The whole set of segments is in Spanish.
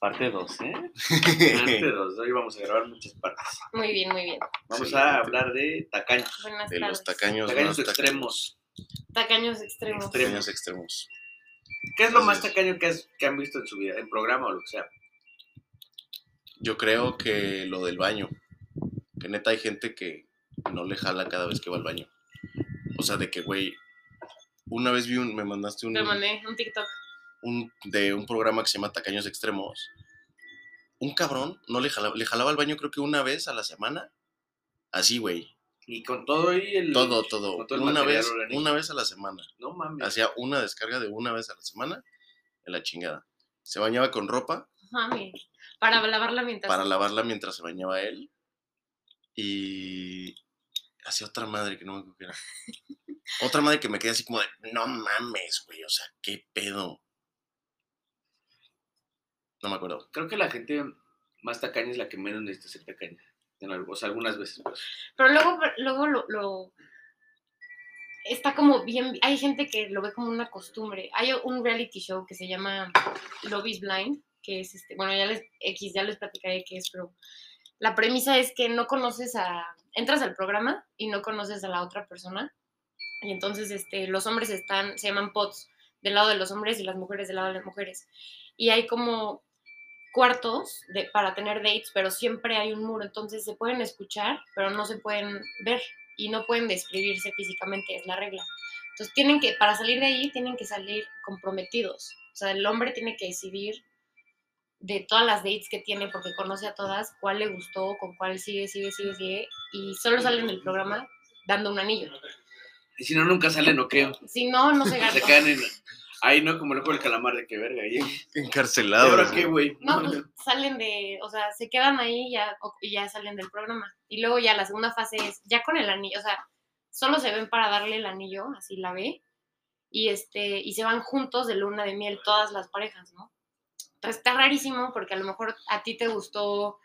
Parte 2, ¿eh? Parte 2. Hoy vamos a grabar muchas partes. Muy bien, muy bien. Vamos Sí, a hablar de tacaños. Buenas De los tacaños, Tacaños más extremos. Tacaños extremos. Extremos. Tacaños extremos. ¿Qué es lo más tacaño que, has- que han visto en su vida? En programa o lo que sea. Yo creo que lo del baño. Que neta hay gente que no le jala cada vez que va al baño. O sea, de que, güey, una vez vi un, me mandaste un, Te mandé un TikTok. Un- de un programa que se llama Tacaños Extremos. Un cabrón no le jalaba, le jalaba al baño creo que una vez a la semana. Así, güey. Y con todo y el. Todo, todo. todo el Una vez, orgánico. una vez a la semana. No mames. Hacía una descarga de una vez a la semana en la chingada. Se bañaba con ropa Mami. Para lavarla mientras. para lavarla mientras se bañaba él. Y hacía otra madre que no me acuerdo era. Otra madre que me quedé así como de, no mames, güey, o sea, qué pedo. No me acuerdo. Creo que la gente más tacaña es la que menos necesita ser tacaña. En o sea, algunas veces. pues. Pero luego, luego lo, Está como bien. Hay gente que lo ve como una costumbre. Hay un reality show que se llama Love is Blind, que es este. Bueno, ya les. X, ya les platicaré qué es, pero. La premisa es que no conoces a. Entras al programa y no conoces a la otra persona. Y entonces este, los hombres están. Se llaman pods del lado de los hombres y las mujeres del lado de las mujeres. Y hay como cuartos de, para tener dates, pero siempre hay un muro, entonces se pueden escuchar, pero no se pueden ver y no pueden describirse físicamente, es la regla. Entonces tienen que, para salir de ahí, tienen que salir comprometidos. O sea, el hombre tiene que decidir de todas las dates que tiene, porque conoce a todas, cuál le gustó, con cuál sigue, sigue, sigue, sigue, y solo salen del programa dando un anillo. Y si no, nunca salen o qué. Si no, no se Se quedan en. Ahí no, como el juego del calamar de que verga. ¿Y, ¿y Encarcelado. ahora güey. qué, güey? No, pues salen de, o sea, se quedan ahí y ya, y ya salen del programa. Y luego ya la segunda fase es, ya con el anillo, o sea, solo se ven para darle el anillo, así la ve, y este, y se van juntos de luna de miel todas las parejas, ¿no? Entonces está rarísimo porque a lo mejor a ti te gustó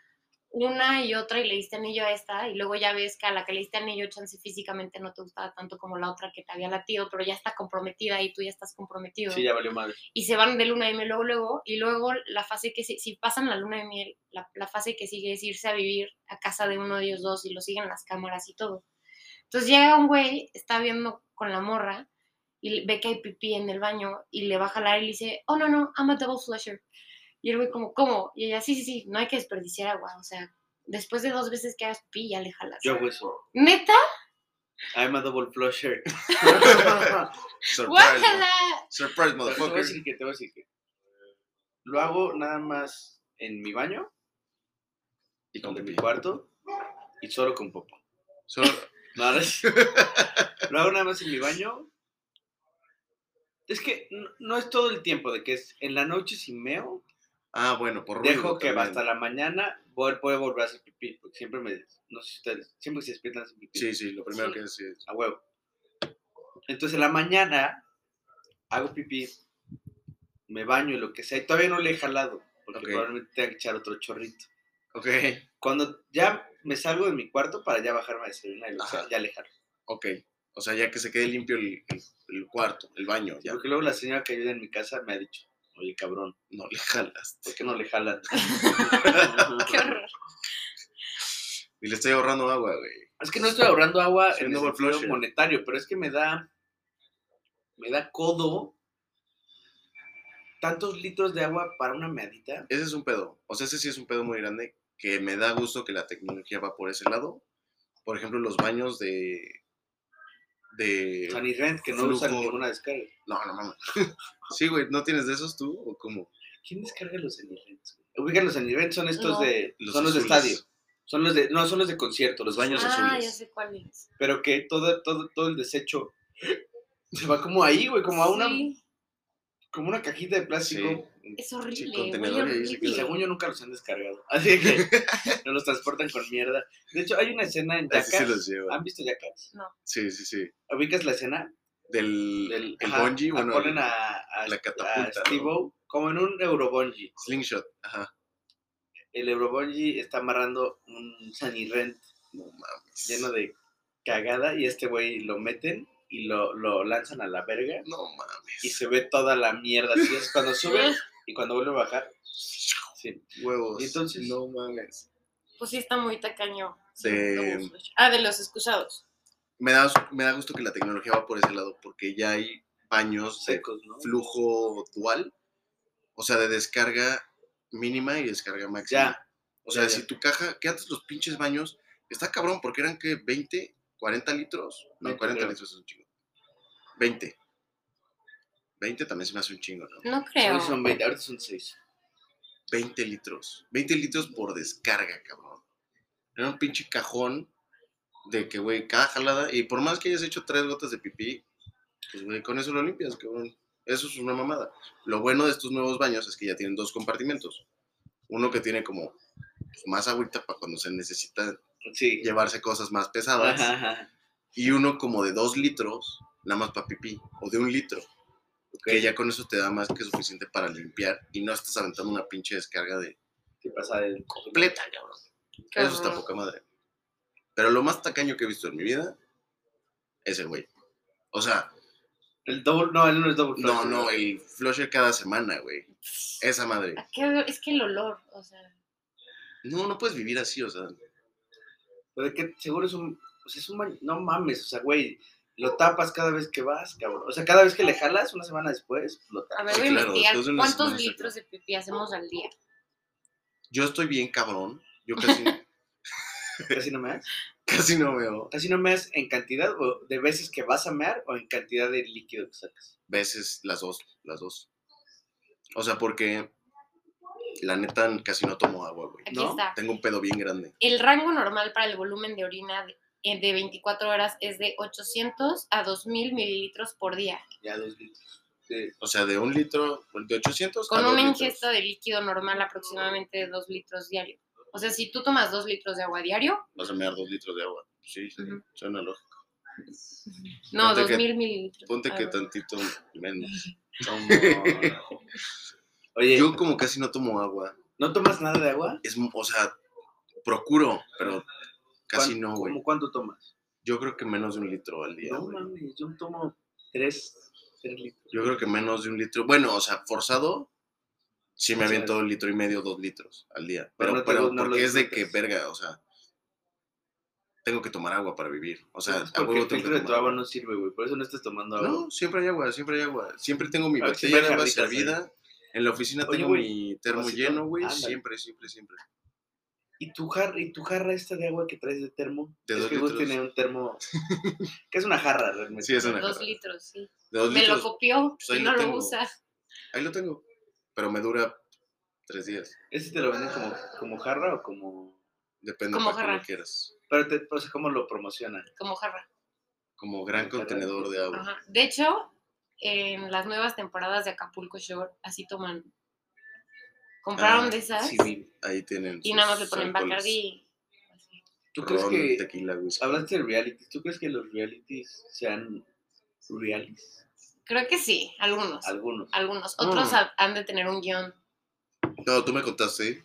una y otra y le diste anillo a esta, y luego ya ves que a la que le diste anillo, chance físicamente no te gustaba tanto como la otra que te había latido, pero ya está comprometida y tú ya estás comprometido Sí, ya valió madre. y se van de luna de miel luego, luego, y luego la fase que, si, si pasan la luna de miel, la, la fase que sigue es irse a vivir a casa de uno de ellos dos y lo siguen las cámaras y todo. Entonces llega un güey, está viendo con la morra y ve que hay pipí en el baño y le va a jalar y le dice, oh no, no, I'm a double flusher. Y el güey como, ¿cómo? Y ella, sí, sí, sí, no hay que desperdiciar agua, o sea, después de dos veces que hagas pipí ya le jalas. Yo hago eso. ¿Neta? I'm a double flusher. Surprise, Surprise, Te voy a motherfucker. decir que, te voy a decir que. Lo hago nada más en mi baño, Y con de mi cuarto, y solo con popo. Solo- No, no es- Lo hago nada más en mi baño. Es que no, no es todo el tiempo, de que es en la noche si meo, Ah, bueno, por ruido dejo que hasta la mañana voy, puedo volver a hacer pipí, porque siempre me, no sé si ustedes, siempre se despiertan a hacer pipí. Sí, sí, lo primero Sí. que es es- A huevo. Entonces en la mañana hago pipí, me baño y lo que sea, y todavía no le he jalado, porque probablemente tenga que echar otro chorrito. Ok, Cuando ya me salgo de mi cuarto para ya bajarme a desayunar y lo sea, ya le jalo. ok. O sea, ya que se quede limpio el, el- el cuarto, el baño, ya Porque luego la señora que ayuda en mi casa me ha dicho, oye cabrón, no le jalas. ¿por qué no le jalan? ¡Qué horror! Y le estoy ahorrando agua, güey. Es que no estoy ahorrando agua en un el monetario, pero es que me da, me da codo tantos litros de agua para una meadita. Ese es un pedo. O sea, ese sí es un pedo muy grande que me da gusto que la tecnología va por ese lado. Por ejemplo, los baños de... de... San y Rent, que no Flujo. usan ninguna descarga. No, no mames. sí, güey, ¿no tienes de esos tú o cómo? ¿Quién descarga los San y Rent? Ubican los San y Rent, son estos No. de, Los son los de estadio. Son los de, no, son los de concierto, los baños Ah, azules. ya sé cuál es. Pero que todo, todo, todo el desecho se va como ahí, güey, como a una, Sí, como una cajita de plástico. Sí. Es horrible, Sí, güey, contenedor y Y horrible. según yo nunca los han descargado. Así que no los transportan con mierda. De hecho, hay una escena en Jackass. los lleva. ¿Han visto Jackass? Sí, sí, sí. ¿Ubicas la escena? Del Del, el ajá, bungee, bueno, ponen a, a, la catapulta, a Steve-O como en un Eurobungee. slingshot. Ajá. El Eurobungee está amarrando un Sanirrent No mames. lleno de cagada y este güey lo meten y lo, lo lanzan a la verga No mames. y se ve toda la mierda. Así es cuando sube y cuando vuelve a bajar. Sí. Huevos. Y entonces- No mames. Pues sí está muy tacaño. Sí, De-. Ah, de los excusados. Me da, me da gusto que la tecnología va por ese lado, porque ya hay baños de Secos, ¿no? flujo dual, o sea, de descarga mínima y descarga máxima. Ya. O sea, Ya, ya. si tu caja, que antes los pinches baños, está cabrón, porque eran que 20, 40 litros. No, 20 40 creo. litros es un chingo. 20. 20 también se me hace un chingo, ¿no? No creo. Hoy son 20, ahorita son 6. 20 litros. 20 litros por descarga, cabrón. Era un pinche cajón de que, güey, cada jalada, y por más que hayas hecho tres gotas de pipí, pues, güey, con eso lo limpias, cabrón. Eso es una mamada. Lo bueno de estos nuevos baños es que ya tienen dos compartimentos. Uno que tiene como pues, más agüita para cuando se necesita Sí. llevarse cosas más pesadas. Ajá, ajá. Y uno como de dos litros, nada más para pipí, o de un litro. Que ya con eso te da más que suficiente para limpiar y no estás aventando una pinche descarga de ¿Qué pasa? de- completa, cabrón. Eso está poca madre. Pero lo más tacaño que he visto en mi vida es el güey. O sea, El double, no, el no es double. no, flush, no, ¿verdad? el flusher cada semana, güey. Esa madre. ¿A qué- Es que el olor, o sea. No, no puedes vivir así, o sea. Pero de que seguro es un. O sea, es un. baño- No mames, o sea, güey. Lo tapas cada vez que vas, cabrón. O sea, cada vez que le jalas, una semana después, lo A tapas. ver, Sí, voy a claro, investigar cuántos litros de pipí hacemos al día. Yo estoy bien cabrón. Yo casi, Casi no me das. casi no veo Casi no me das en cantidad o de veces que vas a mear o en cantidad de líquido que sacas. veces las dos, las dos. O sea, porque la neta casi no tomo agua, güey. Aquí ¿No? está. Tengo un pedo bien grande. El rango normal para el volumen de orina de, eh, de 24 horas es de 800 a 2000 mililitros por día, Ya dos litros. Sí. O sea, de un litro, de 800 a con dos una litros. ingesta de líquido normal aproximadamente de 2 litros diario. O sea, si tú tomas 2 litros de agua diario, Vas a mear dos litros de agua. Sí, sí, Ujú. suena lógico. no, Ponte que- 2000 mililitros. Ponte Ah, que bueno. tantito menos. No, no. Oye, Yo como casi no tomo agua. ¿no tomas nada de agua? Es, o sea, procuro, pero casi ¿Cuán- no, güey. ¿Cómo cuánto tomas? Yo creo que menos de un litro al día, No güey. mames, yo tomo tres, tres litros. Yo creo que menos de un litro. Bueno, o sea, forzado, sí me O sea, aviento un litro y medio, dos litros al día. pero Pero, no no porque es de que, verga, o sea, tengo que tomar agua para vivir. O sea, Es a porque el filtro que de tu agua no sirve, güey. Por eso no estás tomando agua. No, siempre hay agua, siempre hay agua. Siempre tengo mi Ah, botella de agua servida. En la oficina Oye, tengo mi termo vasito, lleno, güey. Siempre, siempre, siempre. ¿Y tu, jarra, ¿Y tu jarra esta de agua que traes de termo? De es dos que litros. tiene un termo... que es una jarra, realmente. Sí, es una Dos jarra. litros, sí. De dos Me lo copió pues ahí y lo no lo tengo. usa. Ahí lo tengo. Pero me dura tres días. ¿Ese te lo venden como, como jarra o como...? Depende Como para lo jarra. quieras. Pero, te, o sea, ¿cómo lo promocionan? como jarra. Como gran Como jarra. contenedor de agua. Ajá. De hecho, en las nuevas temporadas de Acapulco Shore, así toman. Compraron Ah, de esas Civil. Ahí tienen. y nada más le ponen. Bacardi. ¿Tú crees Ron, que... tequila. Hablaste de reality. ¿Tú crees que los realities sean realities? Creo que sí, algunos. Algunos. Algunos. Otros Mm. ha- han de tener un guion. No, tú me contaste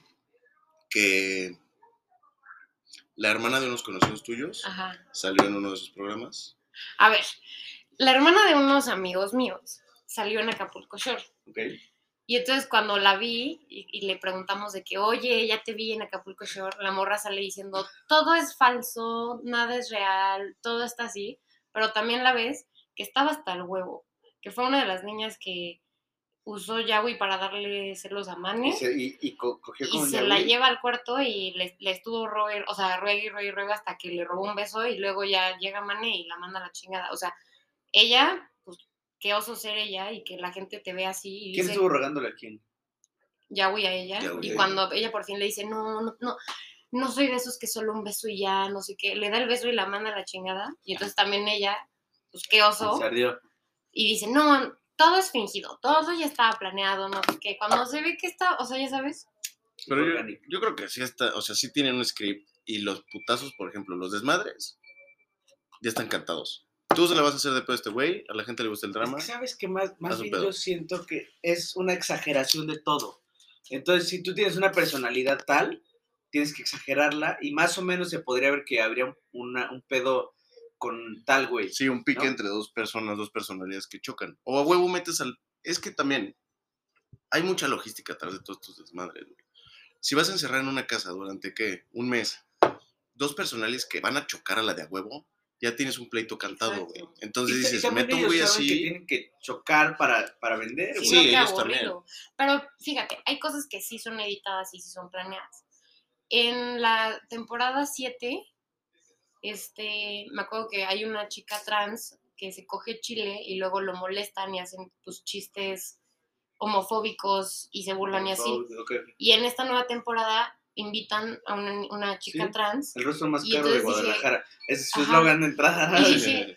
que la hermana de unos conocidos tuyos Ajá. salió en uno de esos programas. A ver, la hermana de unos amigos míos salió en Acapulco Shore. ¿Ok? Y entonces cuando la vi y, y le preguntamos de que, oye, ya te vi en Acapulco Shore, la morra sale diciendo, todo es falso, nada es real, todo está así, pero también la ves que estaba hasta el huevo, que fue una de las niñas que usó Yahweh para darle celos a Y, Mane se, y, y co- cogió y con se la lleva al cuarto y le, le estuvo roer, o sea, ruegue y ruegue y ruegue hasta que le robó un beso y luego ya llega Mane y la manda a la chingada. O sea, ella, qué oso ser ella y que la gente te ve así y ¿Quién dice estuvo rogándole a quién? Yahweh a ella. Y cuando ella por fin le dice, no, no, no, no soy de esos que solo un beso y ya, no sé qué, le da el beso y la manda a la chingada. Y entonces también ella, pues qué oso, Se ardió. y dice, no, todo es fingido, todo ya estaba planeado, no sé qué. Cuando se ve que está, o sea, ya sabes, Pero yo, yo creo que sí está, o sea, sí tienen un script y los putazos, por ejemplo, los desmadres, ya están cantados. Tú se la vas a hacer de pedo a este güey, a la gente le gusta el Es drama. que sabes que más, más bien yo siento que es una exageración de todo. Entonces, si tú tienes una personalidad tal, tienes que exagerarla y más o menos se podría ver que habría una- un pedo con tal güey. Sí, un pique ¿no? entre dos personas, dos personalidades que chocan. O a huevo metes al. Es que también hay mucha logística atrás de todos estos desmadres, güey. Si vas a encerrar en una casa durante, ¿qué? Un mes. Dos personales que van a chocar a la de a huevo, ya tienes un pleito cantado, güey. Entonces Y- dices, meto un güey saben que así. tienen que chocar para, para vender, Sí, Sí, güey. no, qué ellos también. Pero fíjate, hay cosas que sí son editadas y sí son planeadas. En la temporada 7, este, me acuerdo que hay una chica trans que se coge chile y luego lo molestan y hacen pues chistes homofóbicos y se burlan y así. Ok. Y en esta nueva temporada invitan a una, una chica Sí. trans. El rostro más caro de Guadalajara. Ese es su eslogan de entrada. Y dije,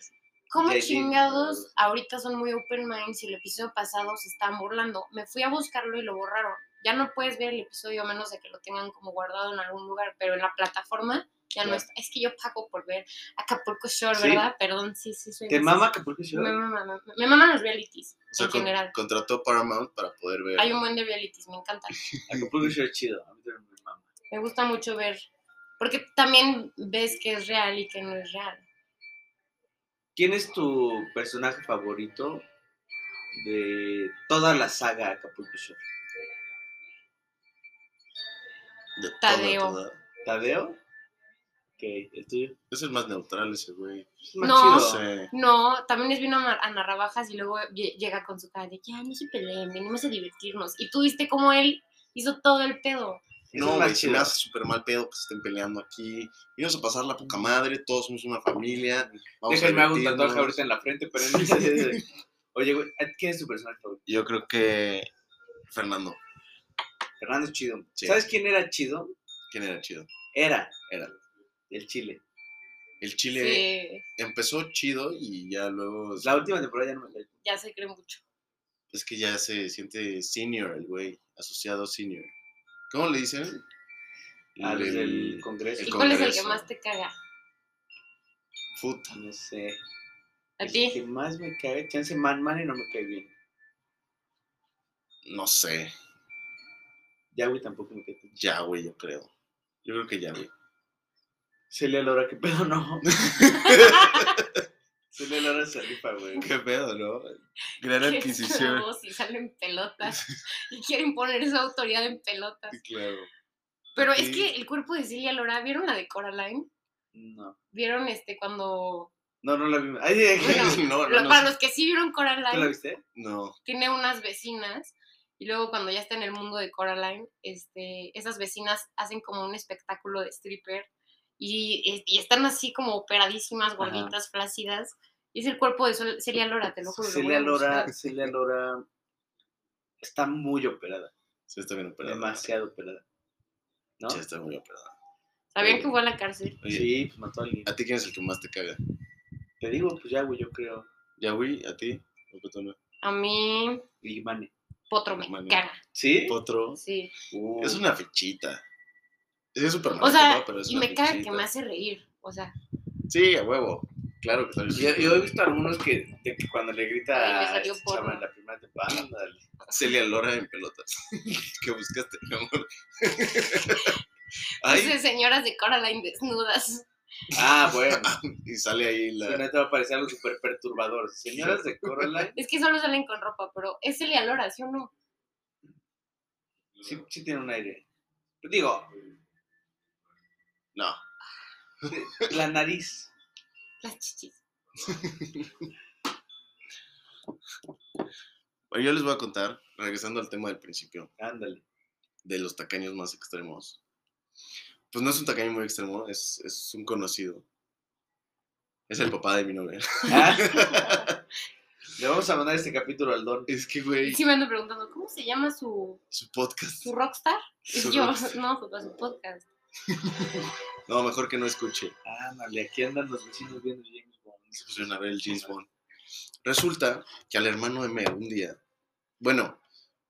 ¿Cómo Y ahí sí, chingados ahorita son muy open minds y el episodio pasado se estaban burlando? Me fui a buscarlo y lo borraron. Ya no puedes ver el episodio a menos de que lo tengan como guardado en algún lugar, pero en la plataforma ya no está. Es que yo pago por ver Acapulco Shore, ¿Sí? ¿verdad? Perdón, sí, sí, soy ¿Te mama Acapulco Shore? Me mama, me, maman los realities O sea, en con- general. contrató Paramount para poder ver. Hay un buen de realities, me encantan. Acapulco Shore es chido. A mí también me gusta mucho ver, porque también ves que es real y que no es real. ¿Quién es tu personaje favorito de toda la saga Acapulco Shore? de Tadeo. toda. ¿Tadeo? Ok, ¿el tuyo? Es el más neutral ese güey. No. Sé. No, también es vino a, Narrabajas y luego lle- llega con su cara de ya no se peleen, venimos a divertirnos. Y tú viste cómo él hizo todo el pedo. No, güey, se me hace súper mal pedo que se estén peleando aquí. Vamos a pasar la poca madre, todos somos una familia. Vamos Déjenme a hago un tatuaje ahorita en la frente, pero no sé. Oye, güey, ¿quién es tu personaje favorito? Yo creo que Fernando. Fernando es chido. Sí. ¿Sabes quién era chido? ¿Quién era chido? Era Era. el Chile. El Chile Sí, empezó chido y ya luego. La última temporada ya no me cae. ya se cree mucho. Es que ya se siente senior el güey, asociado senior. ¿Cómo le dicen? Ah, desde el El- Congreso. ¿Y el cuál es el que más te caga? Puta. No sé. ¿A El ti? que más me cae, chance Man Man y no me cae bien. No sé. Ya, güey, tampoco me cae. bien. Ya, güey, yo creo. Yo creo que ya, güey. Celia Lora, ¿qué pedo no? Celia Lora se rifa, güey. Qué pedo, ¿no? Gran adquisición. chavos y salen pelotas y quieren poner su autoridad en pelotas. Sí, claro. Pero es que el cuerpo de Celia Lora, ¿vieron la de Coraline? No. ¿Vieron este cuando... No, no la vi. Ay, ay, Bueno, no, no, lo- no para los que sí vieron ¿Tú la Coraline, viste? No. tiene unas vecinas y luego cuando ya está en el mundo de Coraline, este, esas vecinas hacen como un espectáculo de stripper y, y están así como operadísimas, gorditas, flácidas. Y es el cuerpo de Sol- Celia Lora, te lo juro. Celia. Lora, Celia Lora está muy operada. Sí, está bien operada. Demasiado operada. ¿No? Sí, está muy operada. ¿Sabían que fue a la cárcel? Oye, Sí, pues mató a alguien. ¿a ti quién es el que más te caga? Te digo, pues ya, güey, yo creo. ¿Ya, güey? ¿A ti? A mí, Y Mane. Potro me Mano. caga. ¿Sí? ¿Potro? Sí. Uh, Es una fichita. Es súper O sea, pero es y me caga que me hace reír. O sea, Sí, a huevo. Claro que está bien. Yo, yo he visto algunos que, de que cuando le grita a chava porno. en la primera temporada, ándale. Celia Lora en pelotas. ¿Qué buscaste, mi amor? Puse Ay, señoras de Coraline desnudas. Ah, bueno. y sale ahí Sí, la. no te va a parecer algo súper perturbador. Señoras de Coraline, Es que solo salen con ropa, pero es Celia Lora, ¿sí o no? sí, sí tiene un aire. Digo, No. la nariz. Las chichis. Bueno, yo les voy a contar, regresando al tema del principio, Ándale. de los tacaños más extremos. Pues no es un tacaño muy extremo, es, es un conocido. Es el papá de mi novia. Ah. Le vamos a mandar este capítulo al Don. Es que, güey, Sí me ando preguntando, ¿cómo se llama su, su podcast. su rockstar? Su yo, rockstar. no, papá, su podcast. No, mejor que no escuche. Ándale, aquí andan los vecinos viendo James Bond. Se pusieron a ver el James Bond. Resulta que al hermano de Mer un día, bueno,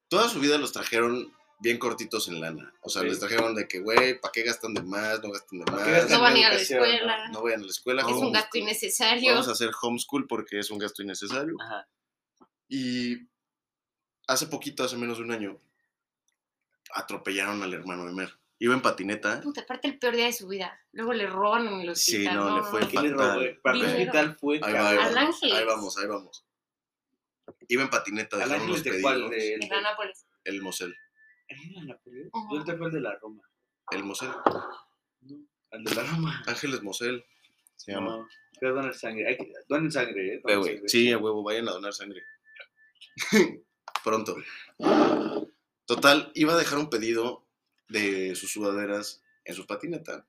toda su vida los trajeron bien cortitos en lana. O sea, Ok. les trajeron de que, güey, ¿para qué gastan de más? No gasten de ¿Pa' qué más. gastan No van a ir a la escuela. No vayan a la escuela. es un gasto innecesario. Vamos a hacer homeschool porque es un gasto innecesario. Ajá. Y hace poquito, hace menos de un año, atropellaron al hermano de Mer. Iba en patineta. Puta, aparte el peor día de su vida. Luego le roban en el Sí, hospital. no, le fue ¿Qué le Fatal. robó? Para el hospital fue, Ahí va, ahí vamos. Ángeles. Ahí vamos, ahí vamos. Iba en patineta, ¿Al dejaron Ángeles los de cuál? De- En Anápolis. El Mosel. ¿Ahí en la Nápoles? ¿Dónde fue el de la Roma? El Mosel. No, al de la Roma. Ángeles Mosel. Se llama. No, donar sangre. Hay que, donen sangre, ¿eh? Donen sangre. Sí, a huevo, vayan a donar sangre. Pronto. Total, iba a dejar un pedido de sus sudaderas en su patineta.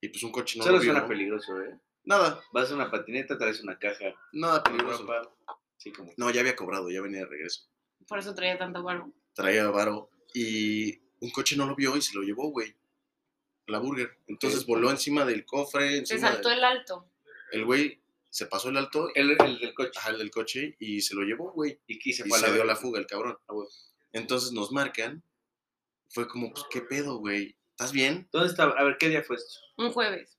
Y pues un coche no Solo lo vio. suena peligroso, ¿eh? Nada, Vas a una patineta, traes una caja nada peligroso. ropa. Sí, como. No, ya había cobrado, ya venía de regreso. Por eso traía tanto barro. Traía varo y un coche no lo vio y se lo llevó, güey. La burger. Entonces Sí. voló encima del cofre. Se saltó del- el alto. El güey se pasó el alto, El, el del coche. ajá, el del coche, y se lo llevó, güey. Y aquí se Y fue a se dio la fuga el cabrón. Ah. Entonces nos marcan. Fue como, pues, ¿qué pedo, güey? ¿Estás bien? ¿Dónde estaba? A ver, ¿qué día fue esto? Un jueves.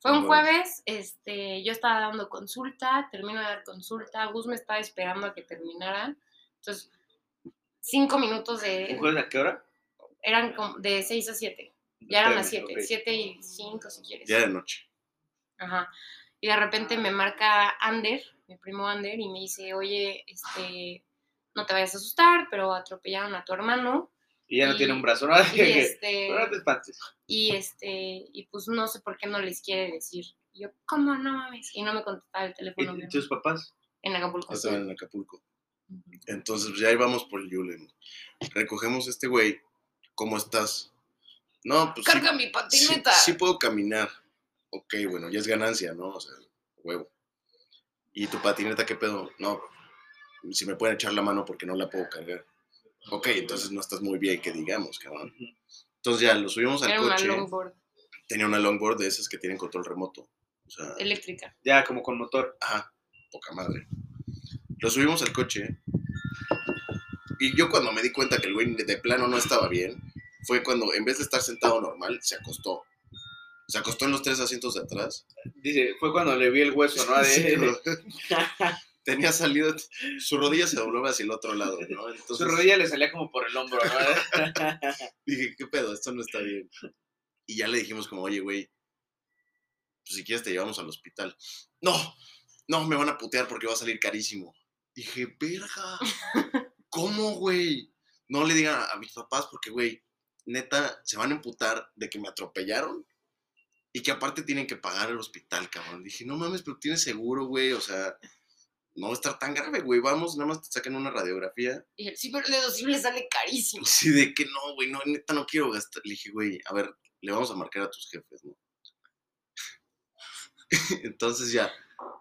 Fue Un un jueves. este, yo estaba dando consulta, termino de dar consulta, Gus me estaba esperando a que terminara. Entonces, cinco minutos ¿Un de. jueves a qué hora? Eran como de 6 a 7. Ya eran las Espérame, 7, ok. 7 y 5 si quieres. Ya de noche. Ajá. Y de repente me marca Ander, mi primo Ander, y me dice, oye, este, no te vayas a asustar, pero atropellaron a tu hermano. Y ya no Y- tiene un brazo, ¿no? Y este, No te espantes. y este, y pues no sé por qué no les quiere decir. Y yo, ¿cómo no mames? Y no me contestaba el ¿Y teléfono y tus papás? en Acapulco. Estaban en Acapulco. Entonces, pues, ya íbamos por el Yulen. Recogemos este güey. ¿Cómo estás? No, pues sí, Carga mi sí, patineta. sí puedo caminar. Ok, bueno, ya es ganancia, ¿no? O sea, huevo. ¿Y tu patineta qué pedo? No, si me pueden echar la mano porque no la puedo cargar. Ok, entonces no estás muy bien, que digamos, cabrón. Entonces ya lo subimos al Era una coche. longboard Tenía una longboard de esas que tienen control remoto. O sea, eléctrica. Ya, como con motor. Ajá, poca madre. Lo subimos al coche. Y yo cuando me di cuenta que el güey de plano no estaba bien, fue cuando en vez de estar sentado normal, se acostó. Se acostó en los tres asientos de atrás. Dice, fue cuando le vi el hueso, ¿no? De- Sí, tenía salido, su rodilla se doblaba hacia el otro lado, ¿no? Entonces Su rodilla le salía como por el hombro, ¿no? dije, ¿qué pedo? Esto no está bien. Y ya le dijimos como, oye, güey, pues si quieres te llevamos al hospital. No, no, me van a putear porque va a salir carísimo. Dije, verga, ¿cómo, güey? No le digan a, mis papás porque, güey, neta, se van a emputar de que me atropellaron y que aparte tienen que pagar el hospital, cabrón. Dije, no mames, pero tienes seguro, güey, o sea, no va a estar tan grave, güey, vamos, nada más te sacan una radiografía. Y él, sí, pero el deducible sale carísimo. Sí, de que no, güey, no, neta no quiero gastar. Le dije, güey, a ver, le vamos a marcar a tus jefes, ¿no? Entonces ya,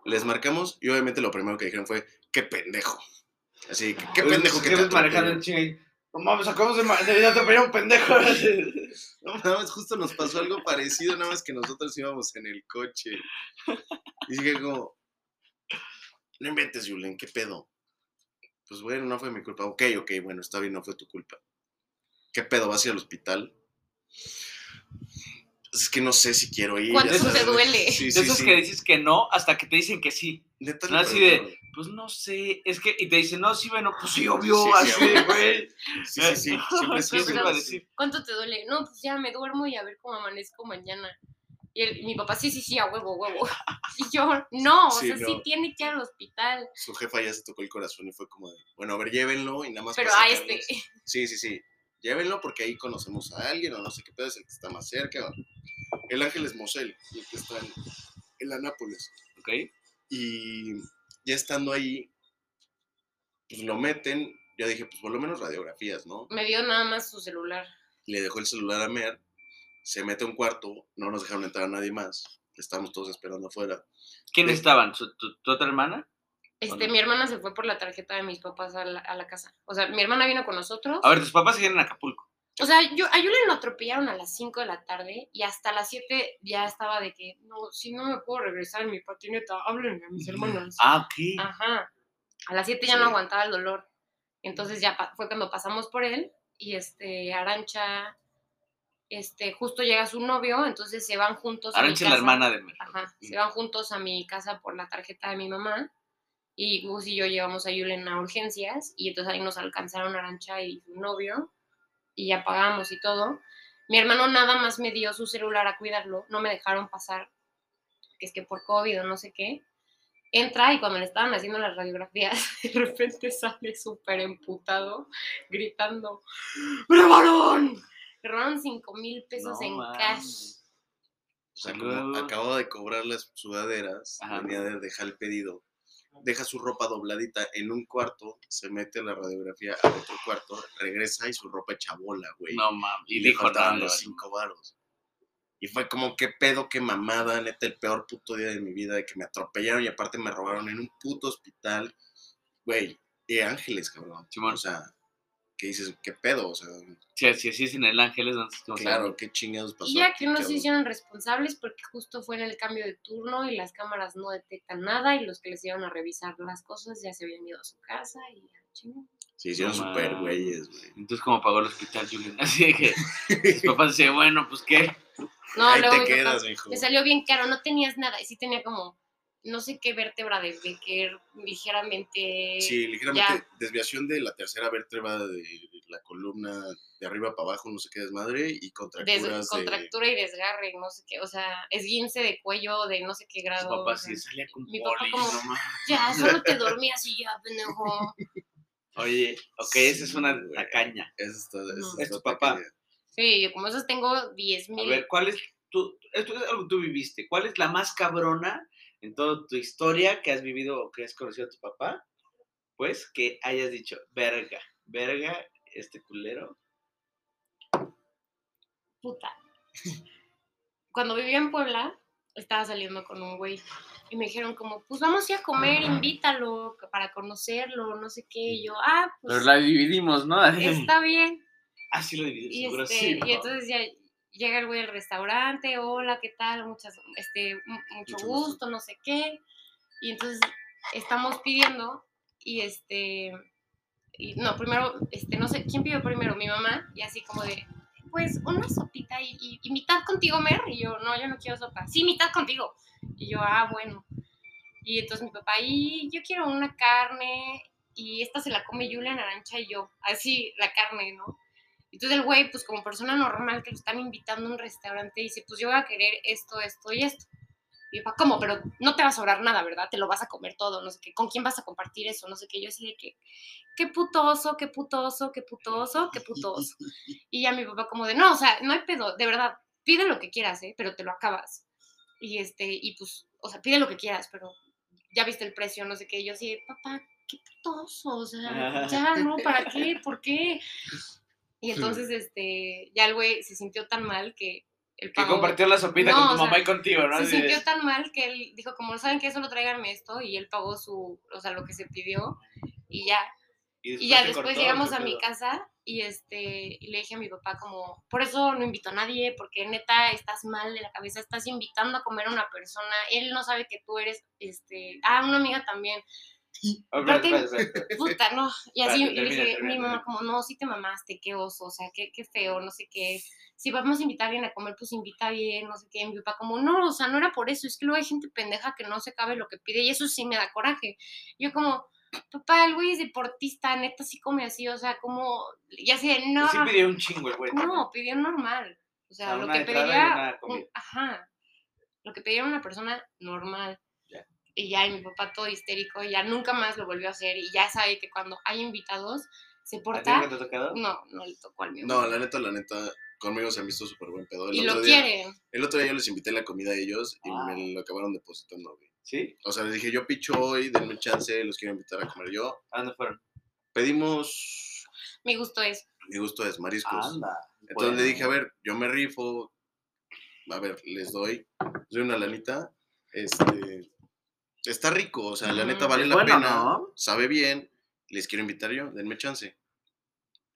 les marcamos y obviamente lo primero que dijeron fue, qué pendejo. Así, que, qué Pues, pendejo que te manejando atropelló". en chinga y, No mames, acabamos de, de atropellar un pendejo. No mames, justo nos pasó algo parecido, nada más que nosotros íbamos en el coche. Y dije como, no inventes, Julen, ¿qué pedo? Pues bueno, no fue mi culpa. Ok, ok, bueno, está bien, no fue tu culpa. ¿Qué pedo? ¿Vas a ir al hospital? Pues es que no sé si quiero ir. ¿Cuánto te duele? Sí, de sí, esos sí. que dices que no hasta que te dicen que sí. Neta, No, así de-. Pues no sé, es que, y te dicen, no, sí, bueno, pues sí, obvio, Sí, sí, así, güey. Sí, sí, sí. Siempre, es decir. ¿Cuánto te duele? No, pues ya me duermo y a ver cómo amanezco mañana. Y el- mi papá, sí, sí, sí, a huevo, huevo. Y yo, no, o Sí, sea, sí tiene que ir al hospital. Su jefa ya se tocó el corazón y fue como de, bueno, a ver, llévenlo y nada más. Pero a este, sacarles". Sí, sí, sí. Llévenlo porque ahí conocemos a alguien o no sé qué pedo es el que está más cerca. o- El Ángeles Mosel, el que está en, en la Nápoles. Ok. Y ya estando ahí, pues lo meten. Ya dije, pues por lo menos radiografías, ¿no? me dio nada más su celular. Le dejó el celular a Mer, se mete a un cuarto, no nos dejaron entrar a nadie más. Estábamos todos esperando afuera. ¿Quiénes estaban? ¿Su- tu, tu otra hermana? Este, no? mi hermana se fue por la tarjeta de mis papás a la, a la casa. O sea, mi hermana vino con nosotros. A ver, tus papás siguen en Acapulco. O sea, yo, a Yulen lo atropellaron a las 5 de la tarde y hasta las 7 ya estaba de que, no, si no me puedo regresar en mi patineta, háblenme a mis hermanas. Ah, ok. Ajá. A las 7 ya Sí. no aguantaba el dolor. Entonces ya fue cuando pasamos por él y este, Arancha, este, justo llega su novio, entonces se van juntos. a mi Arancha es la casa. hermana de Mer. Ajá, se van juntos a mi casa por la tarjeta de mi mamá y Gus y yo llevamos a Yulen a urgencias y entonces ahí nos alcanzaron Arancha y su novio y ya pagamos y todo. Mi hermano nada más me dio su celular a cuidarlo, no me dejaron pasar, que es que por COVID o no sé qué. entra y cuando le estaban haciendo las radiografías, de repente sale súper emputado, gritando, ¡Me robaron! Me robaron 5 mil pesos No en cash. O sea, como acabo de cobrar las sudaderas, Ajá. venía de dejar el pedido, deja su ropa dobladita en un cuarto, se mete a la radiografía a otro cuarto, regresa y su ropa hecha bola, güey. No mames. y Y le dijo, faltaban los cinco varos. Y fue como, qué pedo, qué mamada, neta, el peor puto día de mi vida, de que me atropellaron y aparte me robaron en un puto hospital. Güey, y ángeles, cabrón. Simón. O sea, que dices, qué pedo, o sea, Si, si así es en el Ángeles, no claro, qué chingados pasó. Y ya que no se hicieron responsables porque justo fue en el cambio de turno y las cámaras no detectan nada y los que les iban a revisar las cosas ya se habían ido a su casa y ya, chingón. Se hicieron No súper mames. güeyes, güey. Entonces, ¿cómo pagó el hospital, Julián? Así de que mis papás decían, bueno, pues qué. No, Ahí luego te papá, quedas, mijo. me salió bien caro, no tenías nada y sí tenía como, no sé qué vértebra de, que ligeramente... Sí, ligeramente ya. desviación de la tercera vértebra de la columna de arriba para abajo, no sé qué desmadre, y des- contracturas de... contractura y desgarre, no sé qué, o sea, esguince de cuello de no sé qué grado. o sea, sí salía con mi papá polis, como- no ya, solo te dormías y ya, pendejo. Oye, ok, esa es una tacaña. Eso está, eso No. está Es tu papá. Sí, yo como esos tengo 10 A mil. ver, ¿cuál es tu, esto es algo que tú viviste, ¿cuál es la más cabrona en toda tu historia que has vivido o que has conocido a tu papá? Pues que hayas dicho, verga, verga, este culero. puta. Cuando vivía en Puebla, estaba saliendo con un güey y me dijeron como, pues vamos a ir a comer, invítalo para conocerlo, no sé qué. Y yo, ah, pues Pero la dividimos, ¿no? está bien. Así lo dividimos, Y, este, sí. y ¿no? entonces ya llega el güey al restaurante, hola, ¿qué tal? Muchas, este, mu- mucho, Mucho gusto, gusto. no sé qué. Y entonces estamos pidiendo y este, y, no, primero, este, no sé, ¿quién pidió primero? Mi mamá, y así como de, pues una sopita y, y, y mitad contigo, Mer. Y yo, no, yo no quiero sopa. Sí, mitad contigo. Y yo, ah, bueno. Y entonces mi papá, y yo quiero una carne y esta se la come Julia Narancha y yo, así la carne, ¿no? Entonces el güey, pues como persona normal que lo están invitando a un restaurante, dice, pues yo voy a querer esto, esto y esto. Y papá, ¿cómo? Pero no te va a sobrar nada, ¿verdad? Te lo vas a comer todo, no sé qué. ¿Con quién vas a compartir eso? No sé qué. Yo así de que, qué putoso, qué putoso, qué putoso, qué putoso. Y ya mi papá como de, no, o sea, no hay pedo, de verdad, pide lo que quieras, ¿eh? Pero te lo acabas. Y este, y pues, o sea, pide lo que quieras, pero ya viste el precio, no sé qué. Y yo así, de, papá, qué putoso, o sea, ya, ¿no? ¿Para qué? ¿Por qué? Y entonces, este, ya el güey se sintió tan mal que el Que compartió la sopita No, con tu o sea, mamá y contigo, ¿no? Se Así sintió tan mal que él dijo, como saben que solo tráiganme esto, y él pagó su, o sea, lo que se pidió, y ya. Y ya te después cortó, llegamos ¿qué a mi casa y este y le dije a mi papá como, por eso no invito a nadie, porque neta estás mal de la cabeza, estás invitando a comer a una persona, él no sabe que tú eres, este, ah, una amiga también, Aparte- puta, no, y así termina, dije, termina, mi mamá termina. como, no, sí te mamaste, qué oso, o sea, qué, qué feo, no sé qué, si vamos a invitar a alguien a comer, pues invita bien, no sé qué, mi papá como, no, o sea, no era por eso, es que luego hay gente pendeja que no se cabe lo que pide, y eso sí me da coraje, yo como, papá, el güey es deportista, neta sí come así, o sea, como, y así de, no, Sí pidió un chingo el güey. no, pidió normal. O sea, sea, lo que un- comida. ajá. Lo que pedía una persona normal. Y ya, y mi papá todo histérico, y ya nunca más lo volvió a hacer. Y ya sabe que cuando hay invitados, se ¿A ti porta. nunca te ha tocado? No, no le tocó al mío. No, la neta, la neta, conmigo se han visto súper buen pedo. El y otro lo día, quiere. El otro día yo les invité la comida a ellos y Ah. me lo acabaron depositando, güey. ¿Sí? O sea, les dije, yo picho hoy, denme chance, los quiero invitar a comer yo. ¿A dónde fueron? Pedimos, Mi gusto es. mi gusto es mariscos. Anda. Entonces le dije, a ver, yo me rifo, a ver, les doy, les doy una lanita, este, está rico, o sea, la neta Ujú. vale la bueno, pena, ¿no? sabe bien, les quiero invitar yo, denme chance.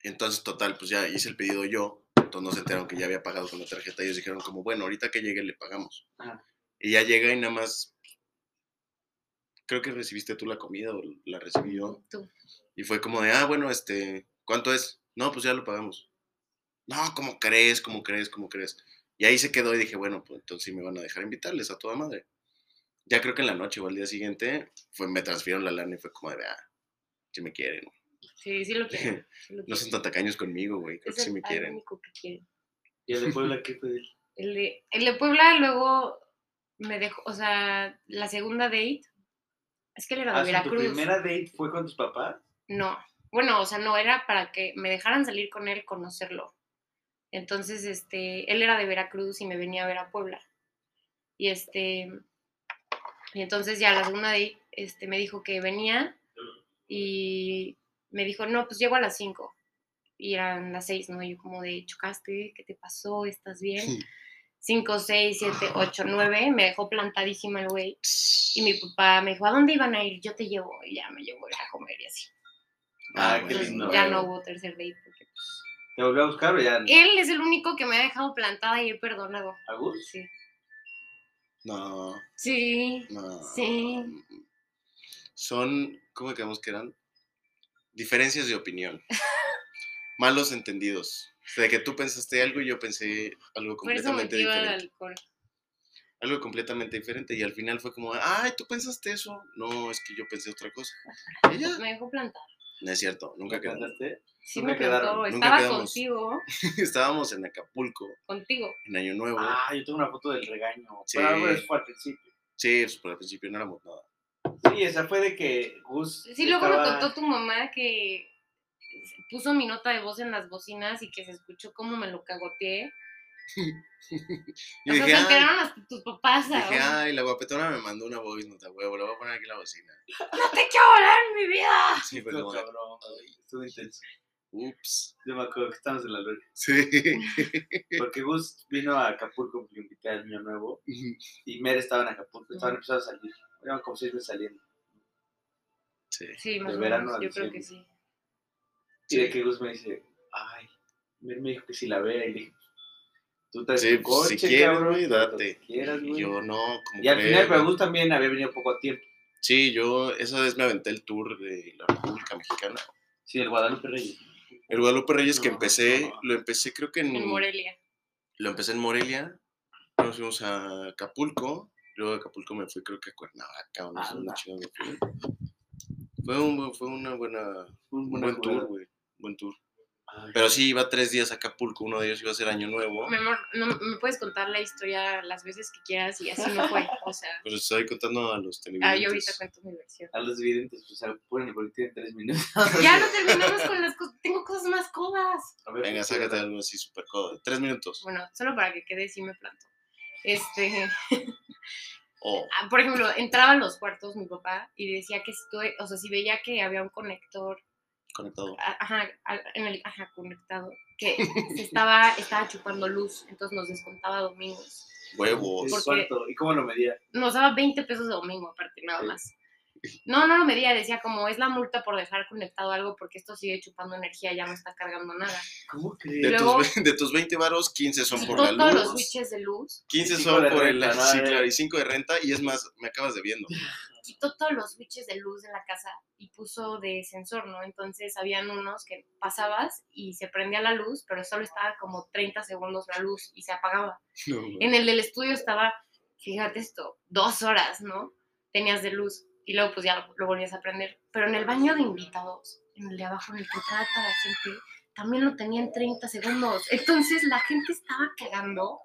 Entonces, total, pues ya hice el pedido yo, entonces no se enteraron que ya había pagado con la tarjeta, ellos dijeron como, bueno, ahorita que llegue le pagamos. Ajá. Y ya llega y nada más, creo que recibiste tú la comida o la recibí yo. Tú. Y fue como de, ah, bueno, este, ¿cuánto es? No, pues ya lo pagamos. No, ¿cómo crees? ¿Cómo crees? ¿Cómo crees? Y ahí se quedó y dije, bueno, pues entonces sí me van a dejar invitarles a toda madre. Ya creo que en la noche o al día siguiente fue, me transfirieron la lana y fue como de, ah, si me quieren. Sí, sí lo quiere. sí lo No son tan tacaños conmigo, güey, creo Es que sí me quieren. único que. ¿Y el de Puebla qué fue? El de, el de Puebla luego me dejó, o sea, la segunda date Es que él era de Ah, sea, ¿Tu Veracruz. primera date fue con tus papás? No. Bueno, o sea, no, era para que me dejaran salir con él, conocerlo. Entonces, este, él era de Veracruz y me venía a ver a Puebla. Y este, y entonces ya la segunda date, este, me dijo que venía y me dijo, no, pues llego a las 5. Y eran las 6, ¿no? Y yo como de, chocaste, ¿qué te pasó? ¿Estás bien? 5, 6, 7, 8, 9, me dejó plantadísima el güey. Y mi papá me dijo, ¿a dónde iban a ir? Yo te llevo. Y ya me llevó a comer y así. Ah, qué lindo. ya no hubo tercer date. Porque, pues, ¿Te volvió a buscar o ya? él es el único que me ha dejado plantada y he perdonado. Sí. No, Sí. no. Sí. Son, ¿cómo quedamos que eran? Diferencias de opinión. Malos entendidos. O sea, de que tú pensaste algo y yo pensé algo Por eso me completamente diferente. alcohol. Algo completamente diferente. Y al final fue como, ay, ¿tú pensaste eso? No, es que yo pensé otra cosa. Ya. Me dejó plantada. No es cierto, nunca quedamos. ¿Cantaste? Sí Nunca me quedaron, Estaba quedamos. contigo. Estábamos en Acapulco, Contigo. en Año Nuevo. Ah, yo tengo una foto del regaño. Sí. Pero algo fue al principio. Sí, pues, por al principio no éramos nada. Sí, esa fue de que Gus. Sí, luego me contó tu mamá que puso mi nota de voz en las bocinas y que se escuchó cómo me lo cagoteé. Y o sea, dije, se ay, enteraron hasta tus papás. dije, ahora. ay, la guapetona me mandó una voice nota, huevo, le voy a poner aquí en la bocina. ¡No te quiero hablar en mi vida! Sí, como, de, cabrón. Estuvo intenso. ups. Yo me acuerdo que estábamos en la alberca. Sí. Porque Gus vino a Acapulco, lo invité al año nuevo. Y Mer estaba en Acapulco. Estaban empezando a salir. Eran como seis meses saliendo. Sí. Sí, más De verano menos. Yo creo que sí. Y de que Gus me dice, ay, Mer me dijo que si la vea. Y le dije, tú traes Sí, tu pues, si quieres, cabrón. güey, date. quieras, güey. yo no, como Y al crees, final. Gus también había venido poco tiempo. Sí, yo esa vez me aventé el tour de la República Mexicana. Sí, el Guadalupe Reyes. El Guadalupe Reyes que empecé, no. lo empecé creo que en, En Morelia. lo empecé en Morelia, nos fuimos a Acapulco, luego de Acapulco me fui creo que a Cuernavaca o no sé dónde. Fue, un, fue una buena, un buen tour, güey, buen tour. Pero sí, iba tres días a Acapulco, uno de ellos iba a ser Año Nuevo. Mi amor, no, me puedes contar la historia las veces que quieras y así no fue. O sea, Pues estoy contando a los ah, televidentes. yo ahorita cuento mi versión. A los videntes, pues apuren porque tienen tres minutos. Ya no terminamos con las cosas. Tengo cosas más codas. A ver, Venga, sácate algo así súper codo. Tres minutos. Bueno, solo para que quede sí me planto. Este, Oh, ah, por ejemplo, entraba a los cuartos mi papá y decía que si tú, o sea, si veía que había un conector, conectado. ajá, en el, ajá, conectado, que se estaba, estaba chupando luz, entonces nos descontaba domingos. Huevos. ¿Y cómo lo medía? Nos daba 20 pesos de domingo, aparte, nada Sí. más. No, no lo medía, decía como es la multa por dejar conectado algo porque esto sigue chupando energía, ya no está cargando nada. ¿Cómo De, crees? luego- tus, de tus 20 varos, 15 son por la todos los luz. switches de luz, 15 Y cinco son de por el claro, y 5 de renta. Y es más, me acabas debiendo. quitó todos los switches de luz de la casa y puso de sensor, ¿no? Entonces habían unos que pasabas y se prendía la luz, pero solo estaba como 30 segundos la luz y se apagaba. No. En el del estudio estaba, fíjate esto, dos horas, ¿no? Tenías de luz y luego pues ya lo, lo volvías a prender. Pero en el baño de invitados, en el de abajo, en el que toda la gente, también lo tenía en 30 segundos. Entonces la gente estaba cagando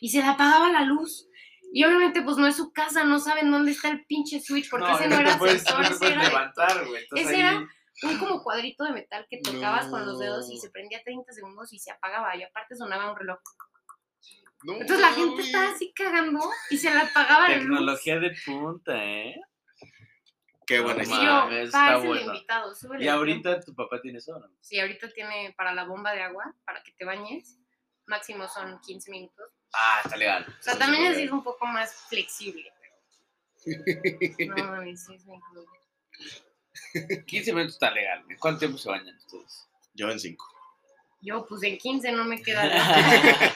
y se le apagaba la luz. Y obviamente pues no es su casa, no saben dónde está el pinche switch porque ese no era puedes, sensor, no ese puedes era levantar, güey. Estás ese ahí. era- un como cuadrito de metal que tocabas con los dedos y se prendía 30 segundos y se apagaba y aparte sonaba un reloj. No Entonces la gente estaba así cagando y se apagaba la luz. Tecnología de punta, ¿eh? Qué buena Sí, yo, está bueno. invitado, súbele Y ahorita tu papá tiene eso, ¿no? Sí, ahorita tiene para la bomba de agua, para que te bañes, máximo son 15 minutos. Ah, está legal. O sea, también es ir un poco más flexible, pero... No, mames, sí, es bien cool. 15 minutos está legal. ¿En cuánto tiempo se bañan ustedes? Yo en 5. Yo, pues en 15 no me queda nada.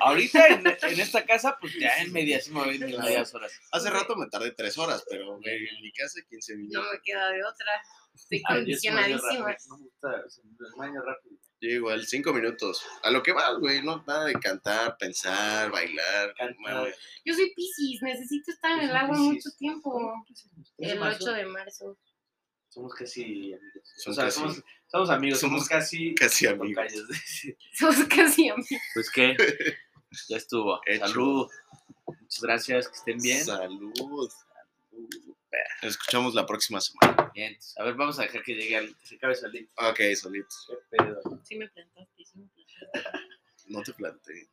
Ahorita en, en esta casa, pues ya en medias, sí me voy en medias horas. Hace rato me tardé 3 horas, pero en mi casa 15 No minutos. me queda de otra. Estoy me condicionadísima. No me gusta, me baño rápido. Yo igual, 5 minutos. A lo que vas, güey, no nada de cantar, pensar, bailar. Cantar. Yo soy Pisces, necesito estar en el agua Piscis. mucho tiempo. ¿Es El marzo? 8 de marzo. Somos casi amigos. Son o sea, casi- somos, somos amigos, somos, somos casi, Casi amigos. Somos casi amigos. Pues qué, ya estuvo. Hecho. Salud. Muchas gracias, que estén bien. Salud. Nos escuchamos la próxima semana. Bien, a ver, vamos a dejar que llegue al, que se acabe solito. Ok, solito. ¿Qué pedo? Sí me plantaste, sí me plantaste. No te planteé.